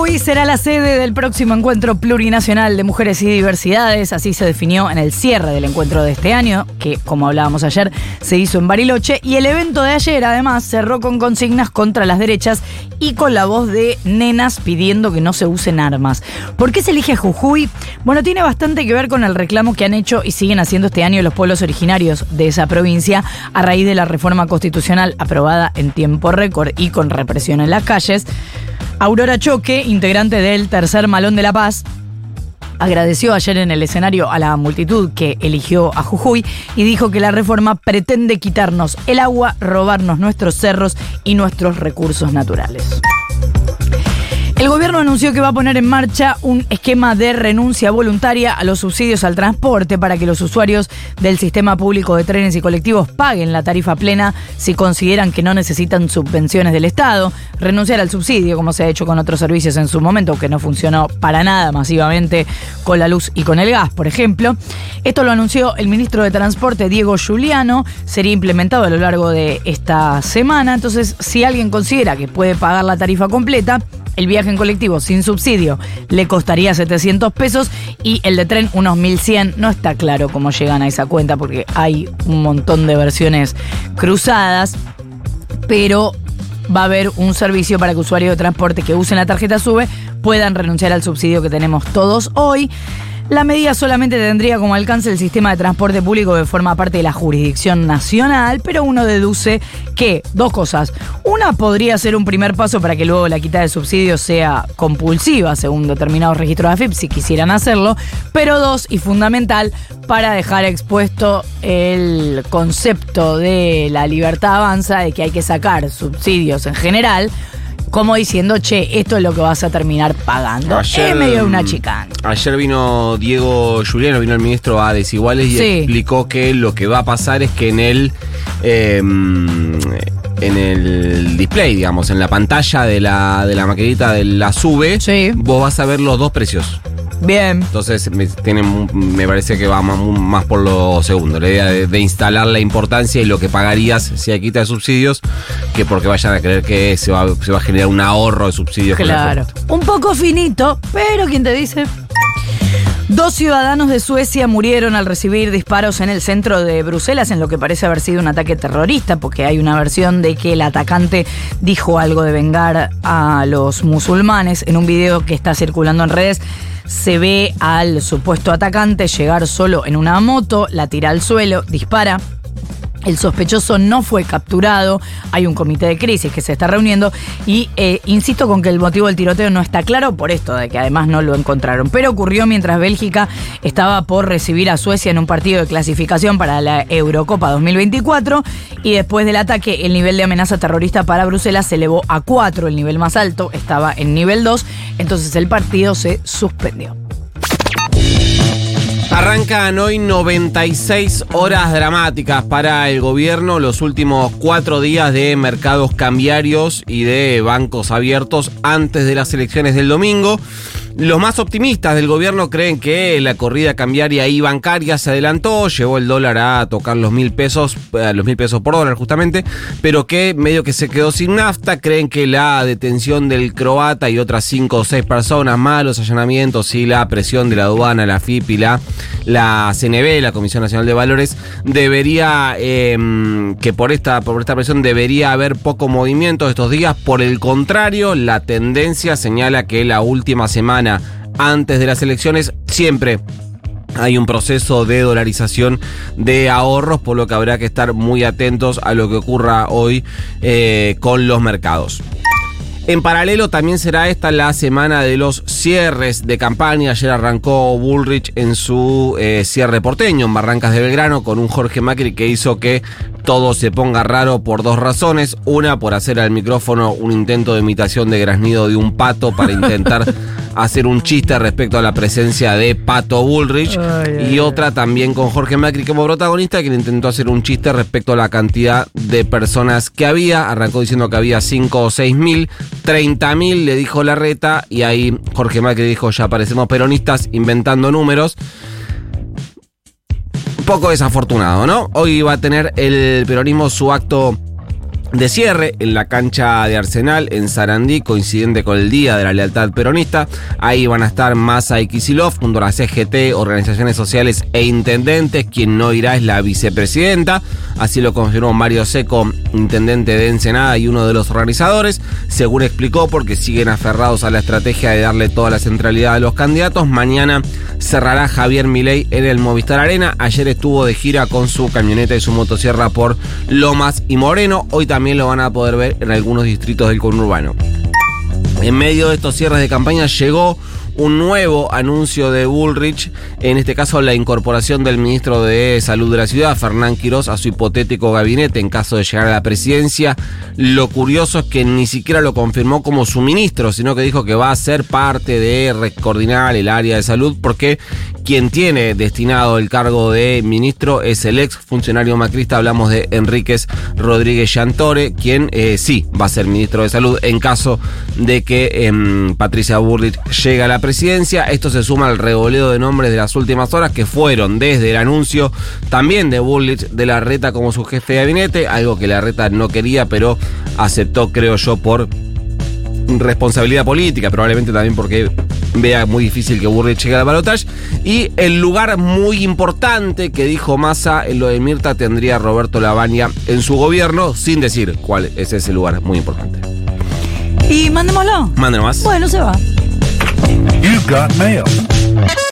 Jujuy será la sede del próximo encuentro plurinacional de mujeres y diversidades, así se definió en el cierre del encuentro de este año, que como hablábamos ayer se hizo en Bariloche, y el evento de ayer además cerró con consignas contra las derechas y con la voz de nenas pidiendo que no se usen armas. ¿Por qué se elige Jujuy? Bueno, tiene bastante que ver con el reclamo que han hecho y siguen haciendo este año los pueblos originarios de esa provincia a raíz de la reforma constitucional aprobada en tiempo récord y con represión en las calles. Aurora Choque, integrante del Tercer Malón de la Paz, agradeció ayer en el escenario a la multitud que eligió a Jujuy y dijo que la reforma pretende quitarnos el agua, robarnos nuestros cerros y nuestros recursos naturales. El gobierno anunció que va a poner en marcha un esquema de renuncia voluntaria a los subsidios al transporte para que los usuarios del sistema público de trenes y colectivos paguen la tarifa plena si consideran que no necesitan subvenciones del Estado. Renunciar al subsidio, como se ha hecho con otros servicios en su momento, que no funcionó para nada masivamente con la luz y con el gas, por ejemplo. Esto lo anunció el ministro de Transporte, Diego Giuliano. Sería implementado a lo largo de esta semana. Entonces, si alguien considera que puede pagar la tarifa completa, el viaje en colectivo sin subsidio le costaría 700 pesos y el de tren unos 1100. No está claro cómo llegan a esa cuenta porque hay un montón de versiones cruzadas, pero va a haber un servicio para que usuarios de transporte que usen la tarjeta SUBE puedan renunciar al subsidio que tenemos todos hoy. La medida solamente tendría como alcance el sistema de transporte público que forma parte de la jurisdicción nacional, pero uno deduce que dos cosas. Una podría ser un primer paso para que luego la quita de subsidios sea compulsiva, según determinados registros de AFIP, si quisieran hacerlo. Pero dos, y fundamental, para dejar expuesto el concepto de la libertad avanza, de que hay que sacar subsidios en general como diciendo, che, esto es lo que vas a terminar pagando. Ayer, es medio de una chica. Ayer vino Diego Juliano, vino el ministro a Desiguales y Sí. explicó que lo que va a pasar es que en el eh, en el display, digamos, en la pantalla de la, de la maquinita de la sube, Sí. vos vas a ver los dos precios. Bien. Entonces me, tiene, me parece que va más, más por lo segundo, la idea de, de instalar la importancia y lo que pagarías si hay quita de subsidios, que porque vayan a creer que se va, se va a generar un ahorro de subsidios. Claro. Un poco finito, pero ¿quién te dice? Dos ciudadanos de Suecia murieron al recibir disparos en el centro de Bruselas en lo que parece haber sido un ataque terrorista, porque hay una versión de que el atacante dijo algo de vengar a los musulmanes. En un video que está circulando en redes se ve al supuesto atacante llegar solo en una moto, la tira al suelo, dispara. El sospechoso no fue capturado, hay un comité de crisis que se está reuniendo y eh, insisto con que el motivo del tiroteo no está claro por esto de que además no lo encontraron, pero ocurrió mientras Bélgica estaba por recibir a Suecia en un partido de clasificación para la Eurocopa 2024 y después del ataque el nivel de amenaza terrorista para Bruselas se elevó a 4, el nivel más alto estaba en nivel 2, entonces el partido se suspendió. Arrancan hoy 96 horas dramáticas para el gobierno, los últimos cuatro días de mercados cambiarios y de bancos abiertos antes de las elecciones del domingo. Los más optimistas del gobierno creen que la corrida cambiaria y bancaria se adelantó, llevó el dólar a tocar los mil pesos, eh, los mil pesos por dólar justamente, pero que medio que se quedó sin nafta, creen que la detención del croata y otras cinco o seis personas, malos allanamientos y la presión de la aduana, la FIP y la, la CNB, la Comisión Nacional de Valores, debería, eh, que por esta, por esta presión debería haber poco movimiento estos días, por el contrario, la tendencia señala que la última semana antes de las elecciones siempre hay un proceso de dolarización de ahorros, por lo que habrá que estar muy atentos a lo que ocurra hoy eh, con los mercados. En paralelo también será esta la semana de los cierres de campaña. Ayer arrancó Bullrich en su eh, cierre porteño en Barrancas de Belgrano con un Jorge Macri que hizo que todo se ponga raro por dos razones. Una, por hacer al micrófono un intento de imitación de graznido de un pato para intentar hacer un chiste respecto a la presencia de Pato Bullrich. Ay, ay, y otra también con Jorge Macri como protagonista, quien intentó hacer un chiste respecto a la cantidad de personas que había. Arrancó diciendo que había 5 o 6 mil, 30 mil, le dijo la reta, y ahí Jorge Macri dijo, ya parecemos peronistas inventando números. Un poco desafortunado, ¿no? Hoy va a tener el peronismo su acto de cierre en la cancha de Arsenal en Sarandí, coincidente con el Día de la Lealtad Peronista. Ahí van a estar Massa y Kisilov junto a la CGT, organizaciones sociales e intendentes. Quien no irá es la vicepresidenta. Así lo confirmó Mario Seco, intendente de Ensenada y uno de los organizadores. Según explicó, porque siguen aferrados a la estrategia de darle toda la centralidad a los candidatos. Mañana cerrará Javier Milei en el Movistar Arena. Ayer estuvo de gira con su camioneta y su motosierra por Lomas y Moreno. Hoy también lo van a poder ver en algunos distritos del conurbano. En medio de estos cierres de campaña llegó un nuevo anuncio de Bullrich, en este caso la incorporación del ministro de Salud de la ciudad, Fernán Quirós, a su hipotético gabinete en caso de llegar a la presidencia. Lo curioso es que ni siquiera lo confirmó como su ministro, sino que dijo que va a ser parte de coordinar el área de salud, porque quien tiene destinado el cargo de ministro es el ex funcionario macrista, hablamos de Enríquez Rodríguez Llantore, quien eh, sí va a ser ministro de salud en caso de que eh, Patricia Burrich llegue a la presidencia. Esto se suma al revoleo de nombres de las últimas horas que fueron desde el anuncio también de Burrich de la reta como su jefe de gabinete, algo que la reta no quería, pero aceptó, creo yo, por responsabilidad política, probablemente también porque vea muy difícil que Burrich llegue al balotaje. Y el lugar muy importante que dijo Massa en lo de Mirta tendría Roberto Lavagna en su gobierno, sin decir cuál es ese lugar muy importante. Y mandémoslo. Mándenos más. Bueno, se va. You got mail.